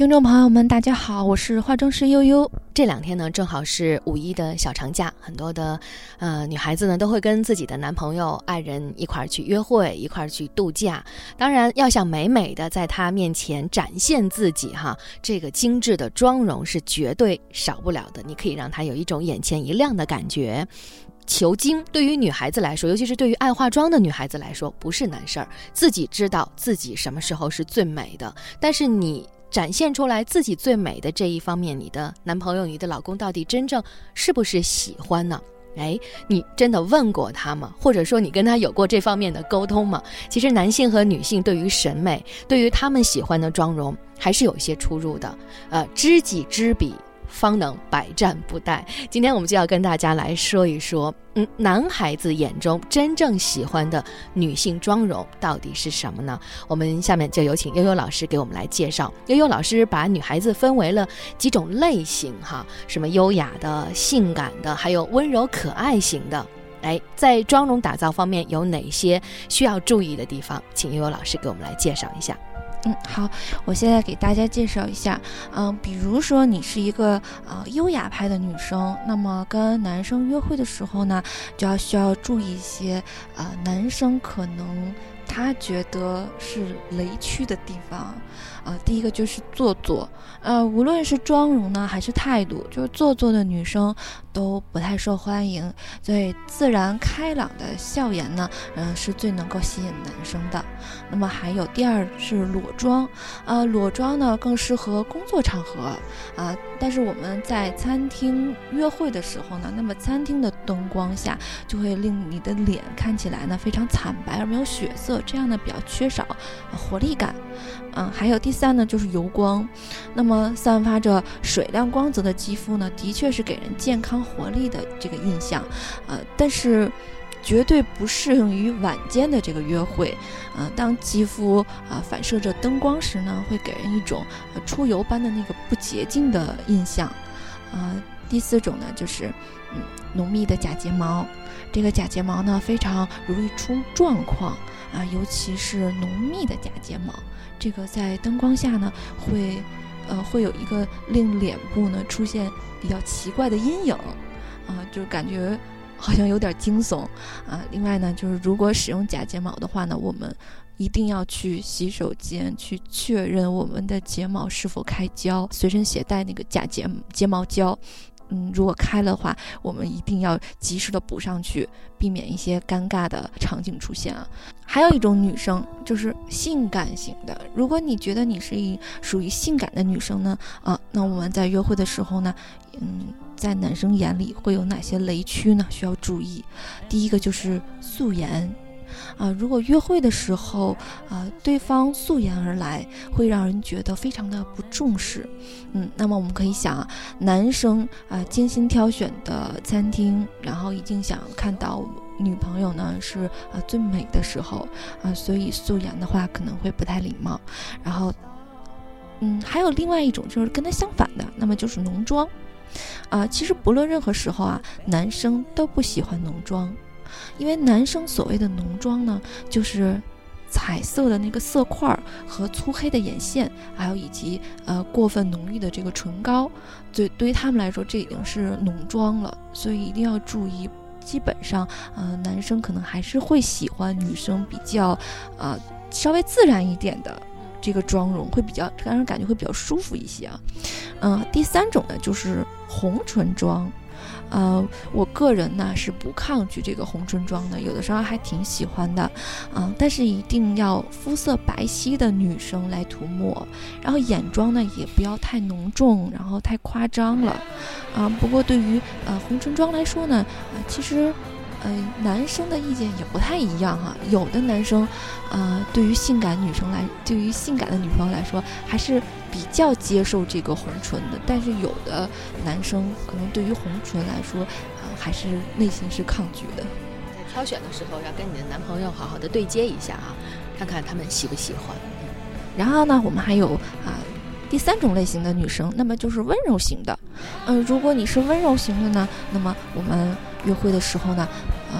听众朋友们，大家好，我是化妆师悠悠。这两天呢，正好是五一的小长假，很多的呃女孩子呢都会跟自己的男朋友、爱人一块儿去约会，一块儿去度假。当然，要想美美的在他面前展现自己哈，这个精致的妆容是绝对少不了的。你可以让他有一种眼前一亮的感觉。求精对于女孩子来说，尤其是对于爱化妆的女孩子来说，不是难事儿。自己知道自己什么时候是最美的，但是你。展现出来自己最美的这一方面，你的男朋友、你的老公到底真正是不是喜欢呢？哎，你真的问过他吗？或者说你跟他有过这方面的沟通吗？其实男性和女性对于审美，对于他们喜欢的妆容，还是有一些出入的。呃，知己知彼。方能百战不殆。今天我们就要跟大家来说一说，嗯，男孩子眼中真正喜欢的女性妆容到底是什么呢？我们下面就有请悠悠老师给我们来介绍。悠悠老师把女孩子分为了几种类型，哈，什么优雅的、性感的，还有温柔可爱型的。哎，在妆容打造方面有哪些需要注意的地方？请悠悠老师给我们来介绍一下。嗯，好，我现在给大家介绍一下，嗯，比如说你是一个呃优雅派的女生，那么跟男生约会的时候呢，就要需要注意一些，呃，男生可能他觉得是雷区的地方。啊，第一个就是做作，呃，无论是妆容呢，还是态度，就是做作的女生都不太受欢迎。所以，自然开朗的笑颜呢，嗯，是最能够吸引男生的。那么还有第二是裸妆，呃，裸妆呢更适合工作场合，啊，但是我们在餐厅约会的时候呢，那么餐厅的灯光下就会令你的脸看起来呢非常惨白而没有血色，这样呢比较缺少活力感。嗯，还有第三呢，就是油光。那么散发着水亮光泽的肌肤呢，的确是给人健康活力的这个印象，呃，但是绝对不适用于晚间的这个约会。呃，当肌肤啊反射着灯光时呢，会给人一种出油般的那个不洁净的印象。啊，第四种呢，就是嗯浓密的假睫毛。这个假睫毛呢，非常容易出状况啊，尤其是浓密的假睫毛。这个在灯光下呢，会，呃，会有一个令脸部呢出现比较奇怪的阴影，啊，就感觉好像有点惊悚，啊。另外呢，就是如果使用假睫毛的话呢，我们一定要去洗手间去确认我们的睫毛是否开胶，随身携带那个假睫睫毛胶。嗯，如果开了的话，我们一定要及时的补上去，避免一些尴尬的场景出现啊。还有一种女生就是性感型的，如果你觉得你是一属于性感的女生呢，啊，那我们在约会的时候呢，嗯，在男生眼里会有哪些雷区呢？需要注意，第一个就是素颜。啊，如果约会的时候，啊，对方素颜而来，会让人觉得非常的不重视。嗯，那么我们可以想啊，男生啊精心挑选的餐厅，然后一定想看到女朋友呢是啊最美的时候啊，所以素颜的话可能会不太礼貌。然后，嗯，还有另外一种就是跟他相反的，那么就是浓妆。啊，其实不论任何时候啊，男生都不喜欢浓妆。因为男生所谓的浓妆呢，就是彩色的那个色块和粗黑的眼线，还有以及呃过分浓郁的这个唇膏，对对于他们来说，这已经是浓妆了。所以一定要注意，基本上呃男生可能还是会喜欢女生比较呃稍微自然一点的这个妆容，会比较让人感觉会比较舒服一些啊。嗯，第三种呢就是红唇妆。呃，我个人呢是不抗拒这个红唇妆的，有的时候还挺喜欢的，嗯，但是一定要肤色白皙的女生来涂抹，然后眼妆呢也不要太浓重，然后太夸张了，啊，不过对于呃红唇妆来说呢，呃，其实。嗯，男生的意见也不太一样哈。有的男生，呃，对于性感女生来，对于性感的女朋友来说，还是比较接受这个红唇的。但是有的男生可能对于红唇来说，啊，还是内心是抗拒的。在挑选的时候，要跟你的男朋友好好的对接一下啊，看看他们喜不喜欢。然后呢，我们还有啊。第三种类型的女生，那么就是温柔型的。嗯，如果你是温柔型的呢，那么我们约会的时候呢，呃，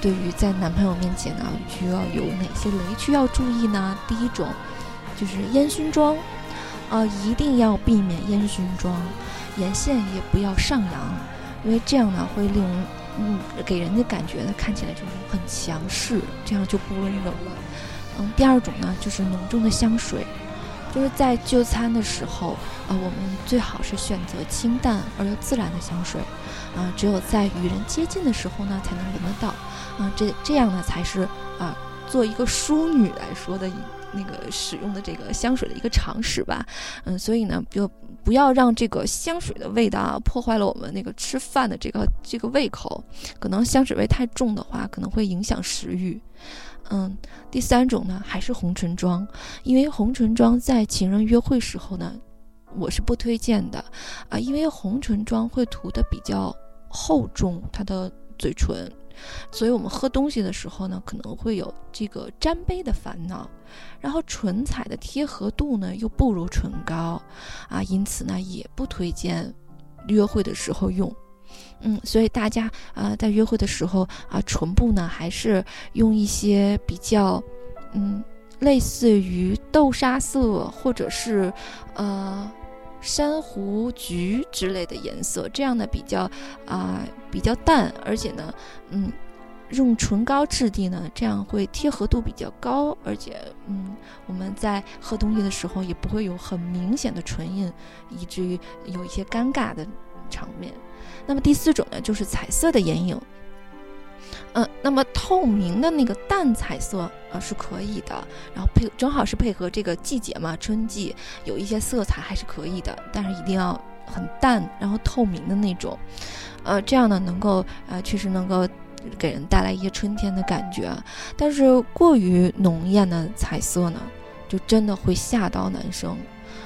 对于在男朋友面前呢，需要有哪些雷区要注意呢？第一种就是烟熏妆。呃，一定要避免烟熏妆，眼线也不要上扬，因为这样呢会令人嗯给人的感觉呢看起来就是很强势，这样就不温柔了。嗯，第二种呢就是浓重的香水，就是在就餐的时候，呃，我们最好是选择清淡而又自然的香水，啊，只有在与人接近的时候呢才能闻得到，啊，这这样呢才是啊，做一个淑女来说的那个使用的这个香水的一个常识吧，嗯，所以呢，就不要让这个香水的味道啊破坏了我们那个吃饭的这个这个胃口，可能香水味太重的话，可能会影响食欲。嗯，第三种呢，还是红唇妆，因为红唇妆在情人约会时候呢，我是不推荐的。啊，因为红唇妆会涂的比较厚重，它的嘴唇，所以我们喝东西的时候呢，可能会有这个沾杯的烦恼，然后唇彩的贴合度呢又不如唇膏啊，因此呢也不推荐约会的时候用。嗯，所以大家呃在约会的时候啊，唇部呢还是用一些比较，嗯，类似于豆沙色或者是呃珊瑚橘之类的颜色，这样呢比较啊比较淡，而且呢，嗯，用唇膏质地呢，这样会贴合度比较高，而且嗯我们在喝东西的时候也不会有很明显的唇印，以至于有一些尴尬的场面。那么第四种呢，就是彩色的眼影。嗯，那么透明的那个淡彩色啊是可以的，然后配正好是配合这个季节嘛，春季有一些色彩还是可以的，但是一定要很淡，然后透明的那种。呃，这样呢能够呃确实能够给人带来一些春天的感觉，但是过于浓艳的彩色呢，就真的会吓到男生。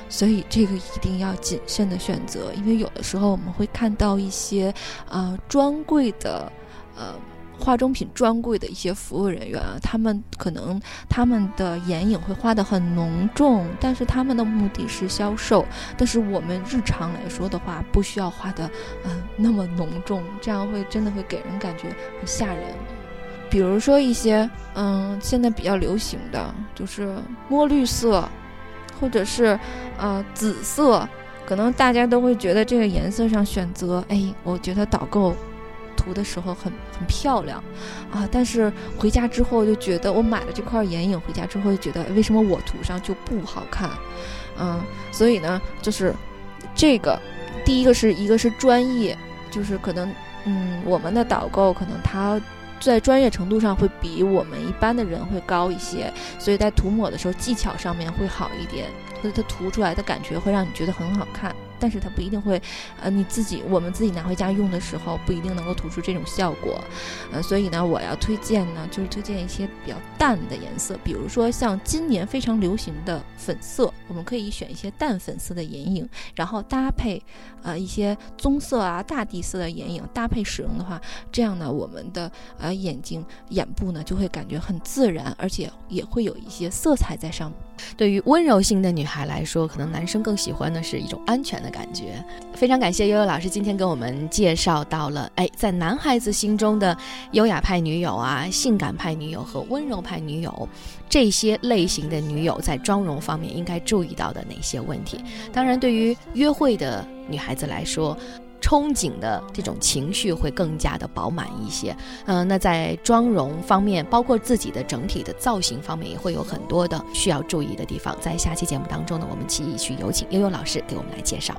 所以这个一定要谨慎的选择，因为有的时候我们会看到一些，呃，专柜的，呃，化妆品专柜的一些服务人员，他们可能他们的眼影会画的很浓重，但是他们的目的是销售。但是我们日常来说的话，不需要画的，嗯，那么浓重，这样会真的会给人感觉很吓人。比如说一些，嗯，现在比较流行的就是墨绿色。或者是，呃，紫色，可能大家都会觉得这个颜色上选择，哎，我觉得导购涂的时候很很漂亮，啊，但是回家之后就觉得我买了这块眼影回家之后就觉得为什么我涂上就不好看，嗯，所以呢，就是这个第一个是一个是专业，就是可能，嗯，我们的导购可能他。在专业程度上会比我们一般的人会高一些，所以在涂抹的时候技巧上面会好一点，所以它涂出来的感觉会让你觉得很好看。但是它不一定会，呃，你自己我们自己拿回家用的时候不一定能够涂出这种效果，呃，所以呢，我要推荐呢，就是推荐一些比较淡的颜色，比如说像今年非常流行的粉色，我们可以选一些淡粉色的眼影，然后搭配，呃，一些棕色啊、大地色的眼影搭配使用的话，这样呢，我们的呃眼睛眼部呢就会感觉很自然，而且也会有一些色彩在上面。对于温柔型的女孩来说，可能男生更喜欢的是一种安全的感觉。非常感谢悠悠老师今天给我们介绍到了，哎，在男孩子心中的优雅派女友啊、性感派女友和温柔派女友这些类型的女友在妆容方面应该注意到的哪些问题？当然，对于约会的女孩子来说。憧憬的这种情绪会更加的饱满一些，嗯，那在妆容方面，包括自己的整体的造型方面，也会有很多的需要注意的地方。在下期节目当中呢，我们继续有请悠悠老师给我们来介绍。